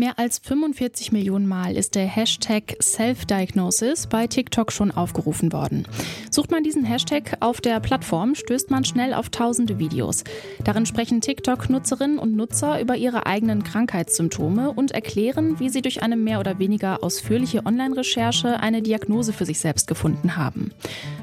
Mehr als 45 Millionen Mal ist der Hashtag Self-Diagnosis bei TikTok schon aufgerufen worden. Sucht man diesen Hashtag auf der Plattform, stößt man schnell auf tausende Videos. Darin sprechen TikTok-Nutzerinnen und Nutzer über ihre eigenen Krankheitssymptome und erklären, wie sie durch eine mehr oder weniger ausführliche Online-Recherche eine Diagnose für sich selbst gefunden haben.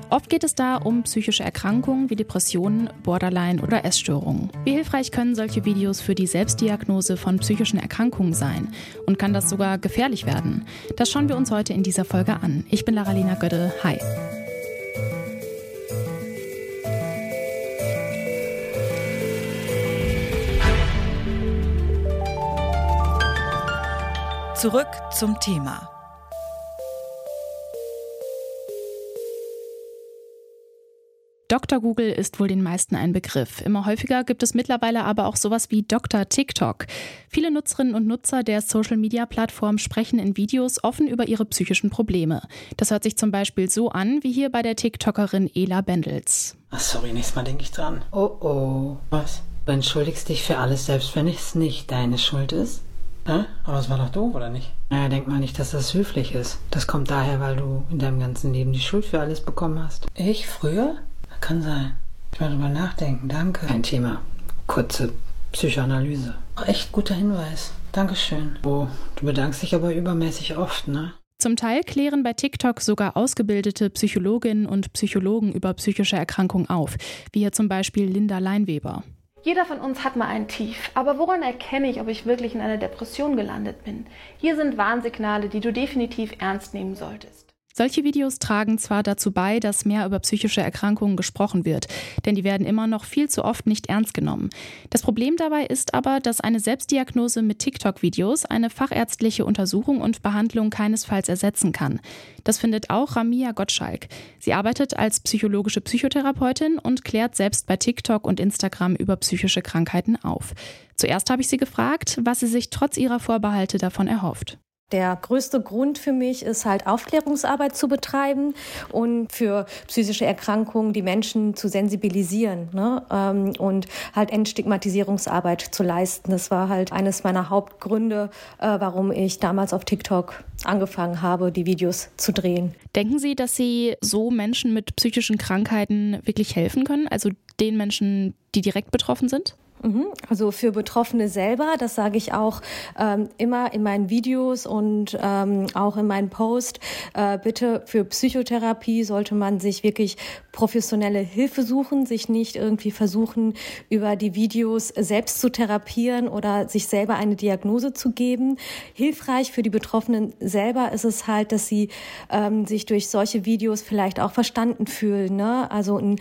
Oft geht es da um psychische Erkrankungen wie Depressionen, Borderline oder Essstörungen. Wie hilfreich können solche Videos für die Selbstdiagnose von psychischen Erkrankungen sein? Und kann das sogar gefährlich werden? Das schauen wir uns heute in dieser Folge an. Ich bin Laralina Gödde. Hi. Zurück zum Thema. Dr. Google ist wohl den meisten ein Begriff. Immer häufiger gibt es mittlerweile aber auch sowas wie Dr. TikTok. Viele Nutzerinnen und Nutzer der Social-Media-Plattform sprechen in Videos offen über ihre psychischen Probleme. Das hört sich zum Beispiel so an, wie hier bei der TikTokerin Ela Bendels. Ach, sorry, nächstes Mal denke ich dran. Oh oh. Was? Du entschuldigst dich für alles, selbst wenn es nicht deine Schuld ist? Hä? Aber es war doch doof, oder nicht? Naja, denk mal nicht, dass das höflich ist. Das kommt daher, weil du in deinem ganzen Leben die Schuld für alles bekommen hast. Ich früher? Kann sein. Ich werde drüber nachdenken, danke. Kein Thema. Kurze Psychoanalyse. Echt guter Hinweis. Dankeschön. Oh, du bedankst dich aber übermäßig oft, ne? Zum Teil klären bei TikTok sogar ausgebildete Psychologinnen und Psychologen über psychische Erkrankungen auf, wie hier zum Beispiel Linda Leinweber. Jeder von uns hat mal ein Tief, aber woran erkenne ich, ob ich wirklich in einer Depression gelandet bin? Hier sind Warnsignale, die du definitiv ernst nehmen solltest. Solche Videos tragen zwar dazu bei, dass mehr über psychische Erkrankungen gesprochen wird, denn die werden immer noch viel zu oft nicht ernst genommen. Das Problem dabei ist aber, dass eine Selbstdiagnose mit TikTok-Videos eine fachärztliche Untersuchung und Behandlung keinesfalls ersetzen kann. Das findet auch Ramia Gottschalk. Sie arbeitet als psychologische Psychotherapeutin und klärt selbst bei TikTok und Instagram über psychische Krankheiten auf. Zuerst habe ich sie gefragt, was sie sich trotz ihrer Vorbehalte davon erhofft. Der größte Grund für mich ist halt Aufklärungsarbeit zu betreiben und für psychische Erkrankungen die Menschen zu sensibilisieren ne? Ähm, und halt Entstigmatisierungsarbeit zu leisten. Das war halt eines meiner Hauptgründe, äh, warum ich damals auf TikTok angefangen habe, die Videos zu drehen. Denken Sie, dass Sie so Menschen mit psychischen Krankheiten wirklich helfen können? Also den Menschen, die direkt betroffen sind? Mhm. Also für Betroffene selber, das sage ich auch ähm, immer in meinen Videos und ähm, auch in meinen Post. Äh, bitte für Psychotherapie sollte man sich wirklich professionelle Hilfe suchen, sich nicht irgendwie versuchen, über die Videos selbst zu therapieren oder sich selber eine Diagnose zu geben. Hilfreich für die Betroffenen selber ist es halt, dass sie ähm, sich durch solche Videos vielleicht auch verstanden fühlen. Ne? Also ein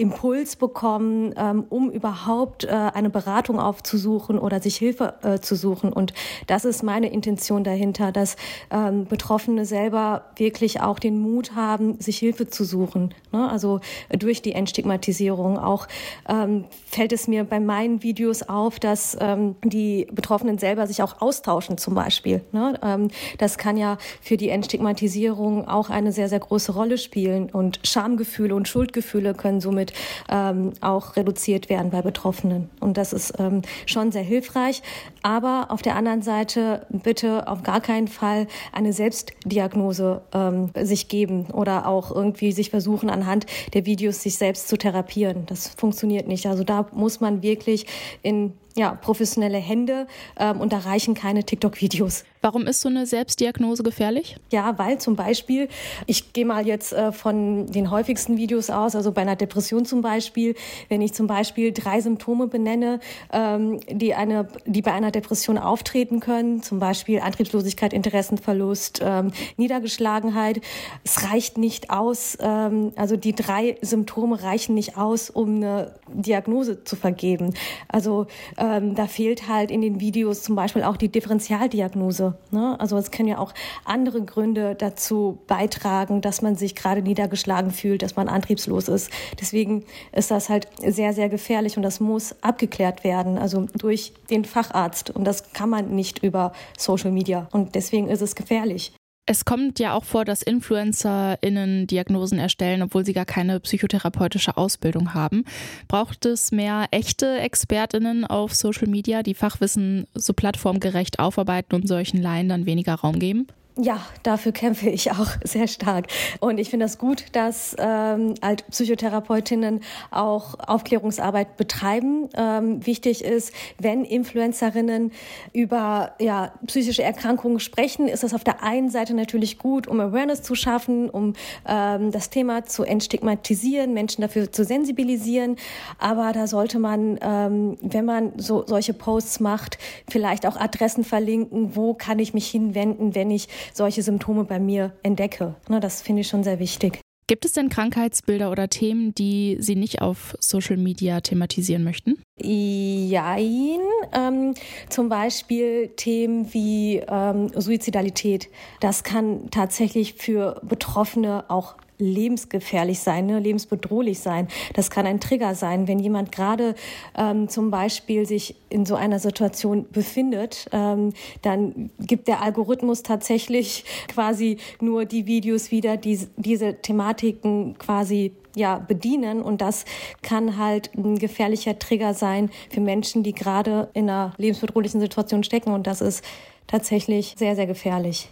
Impuls bekommen, ähm, um überhaupt äh, eine Beratung aufzusuchen oder sich Hilfe äh, zu suchen. Und das ist meine Intention dahinter, dass ähm, Betroffene selber wirklich auch den Mut haben, sich Hilfe zu suchen. Ne? Also durch die Entstigmatisierung. Auch ähm, fällt es mir bei meinen Videos auf, dass ähm, die Betroffenen selber sich auch austauschen zum Beispiel. Ne? Ähm, das kann ja für die Entstigmatisierung auch eine sehr, sehr große Rolle spielen. Und Schamgefühle und Schuldgefühle können somit ähm, auch reduziert werden bei Betroffenen. Und das ist ähm, schon sehr hilfreich. Aber auf der anderen Seite bitte auf gar keinen Fall eine Selbstdiagnose ähm, sich geben oder auch irgendwie sich versuchen, anhand der Videos sich selbst zu therapieren. Das funktioniert nicht. Also da muss man wirklich in ja, professionelle Hände ähm, und da reichen keine TikTok-Videos. Warum ist so eine Selbstdiagnose gefährlich? Ja, weil zum Beispiel, ich gehe mal jetzt äh, von den häufigsten Videos aus, also bei einer Depression zum Beispiel, wenn ich zum Beispiel drei Symptome benenne, ähm, die, eine, die bei einer Depression auftreten können, zum Beispiel Antriebslosigkeit, Interessenverlust, ähm, Niedergeschlagenheit, es reicht nicht aus, ähm, also die drei Symptome reichen nicht aus, um eine Diagnose zu vergeben. Also ähm, da fehlt halt in den Videos zum Beispiel auch die Differentialdiagnose. Ne? Also es können ja auch andere Gründe dazu beitragen, dass man sich gerade niedergeschlagen fühlt, dass man antriebslos ist. Deswegen ist das halt sehr, sehr gefährlich und das muss abgeklärt werden, also durch den Facharzt. Und das kann man nicht über Social Media. Und deswegen ist es gefährlich. Es kommt ja auch vor, dass InfluencerInnen Diagnosen erstellen, obwohl sie gar keine psychotherapeutische Ausbildung haben. Braucht es mehr echte ExpertInnen auf Social Media, die Fachwissen so plattformgerecht aufarbeiten und solchen Laien dann weniger Raum geben? Ja, dafür kämpfe ich auch sehr stark. Und ich finde das gut, dass ähm, halt Psychotherapeutinnen auch Aufklärungsarbeit betreiben. Ähm, wichtig ist, wenn Influencerinnen über ja, psychische Erkrankungen sprechen, ist das auf der einen Seite natürlich gut, um Awareness zu schaffen, um ähm, das Thema zu entstigmatisieren, Menschen dafür zu sensibilisieren. Aber da sollte man, ähm, wenn man so solche Posts macht, vielleicht auch Adressen verlinken, wo kann ich mich hinwenden, wenn ich solche Symptome bei mir entdecke. Ne, das finde ich schon sehr wichtig. Gibt es denn Krankheitsbilder oder Themen, die Sie nicht auf Social Media thematisieren möchten? Jein. Ähm, zum Beispiel Themen wie ähm, Suizidalität. Das kann tatsächlich für Betroffene auch lebensgefährlich sein, ne, lebensbedrohlich sein. Das kann ein Trigger sein, wenn jemand gerade ähm, zum Beispiel sich in so einer Situation befindet, ähm, dann gibt der Algorithmus tatsächlich quasi nur die Videos wieder, die diese Thematiken quasi ja, bedienen. Und das kann halt ein gefährlicher Trigger sein für Menschen, die gerade in einer lebensbedrohlichen Situation stecken. Und das ist tatsächlich sehr, sehr gefährlich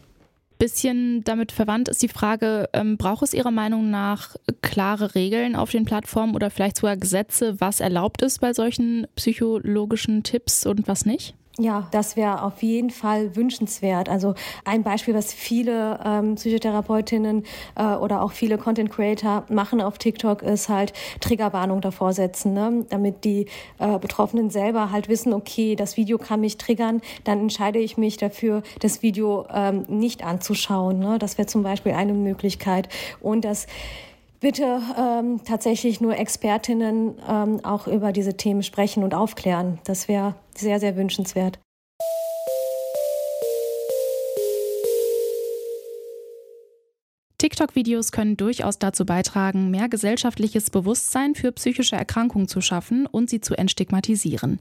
bisschen damit verwandt ist die Frage, ähm, braucht es Ihrer Meinung nach klare Regeln auf den Plattformen oder vielleicht sogar Gesetze, was erlaubt ist bei solchen psychologischen Tipps und was nicht? Ja, das wäre auf jeden Fall wünschenswert. Also ein Beispiel, was viele ähm, Psychotherapeutinnen äh, oder auch viele Content Creator machen auf TikTok, ist halt Triggerwarnung davor setzen, ne? damit die äh, Betroffenen selber halt wissen, okay, das Video kann mich triggern, dann entscheide ich mich dafür, das Video ähm, nicht anzuschauen. Ne? Das wäre zum Beispiel eine Möglichkeit. Und das bitte ähm, tatsächlich nur Expertinnen ähm, auch über diese Themen sprechen und aufklären. Das wäre sehr, sehr wünschenswert. TikTok-Videos können durchaus dazu beitragen, mehr gesellschaftliches Bewusstsein für psychische Erkrankungen zu schaffen und sie zu entstigmatisieren.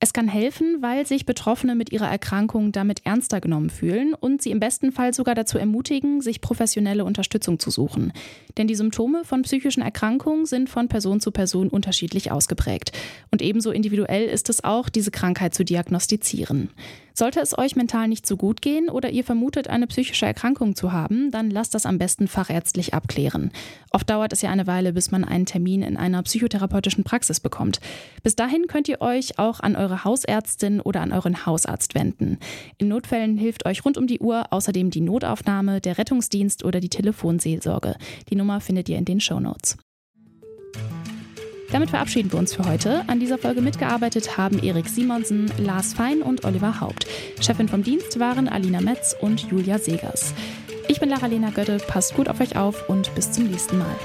Es kann helfen, weil sich Betroffene mit ihrer Erkrankung damit ernster genommen fühlen und sie im besten Fall sogar dazu ermutigen, sich professionelle Unterstützung zu suchen. Denn die Symptome von psychischen Erkrankungen sind von Person zu Person unterschiedlich ausgeprägt. Und ebenso individuell ist es auch, diese Krankheit zu diagnostizieren. Sollte es euch mental nicht so gut gehen oder ihr vermutet, eine psychische Erkrankung zu haben, dann lasst das am besten fachärztlich abklären. Oft dauert es ja eine Weile, bis man einen Termin in einer psychotherapeutischen Praxis bekommt. Bis dahin könnt ihr euch auch an eure Hausärztin oder an euren Hausarzt wenden. In Notfällen hilft euch rund um die Uhr außerdem die Notaufnahme, der Rettungsdienst oder die Telefonseelsorge. Die Nummer findet ihr in den Show Notes. Damit verabschieden wir uns für heute. An dieser Folge mitgearbeitet haben Erik Simonsen, Lars Fein und Oliver Haupt. Chefin vom Dienst waren Alina Metz und Julia Segers. Ich bin Lara-Lena Götte, passt gut auf euch auf und bis zum nächsten Mal.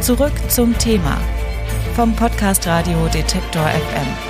Zurück zum Thema vom Podcast Radio Detektor FM.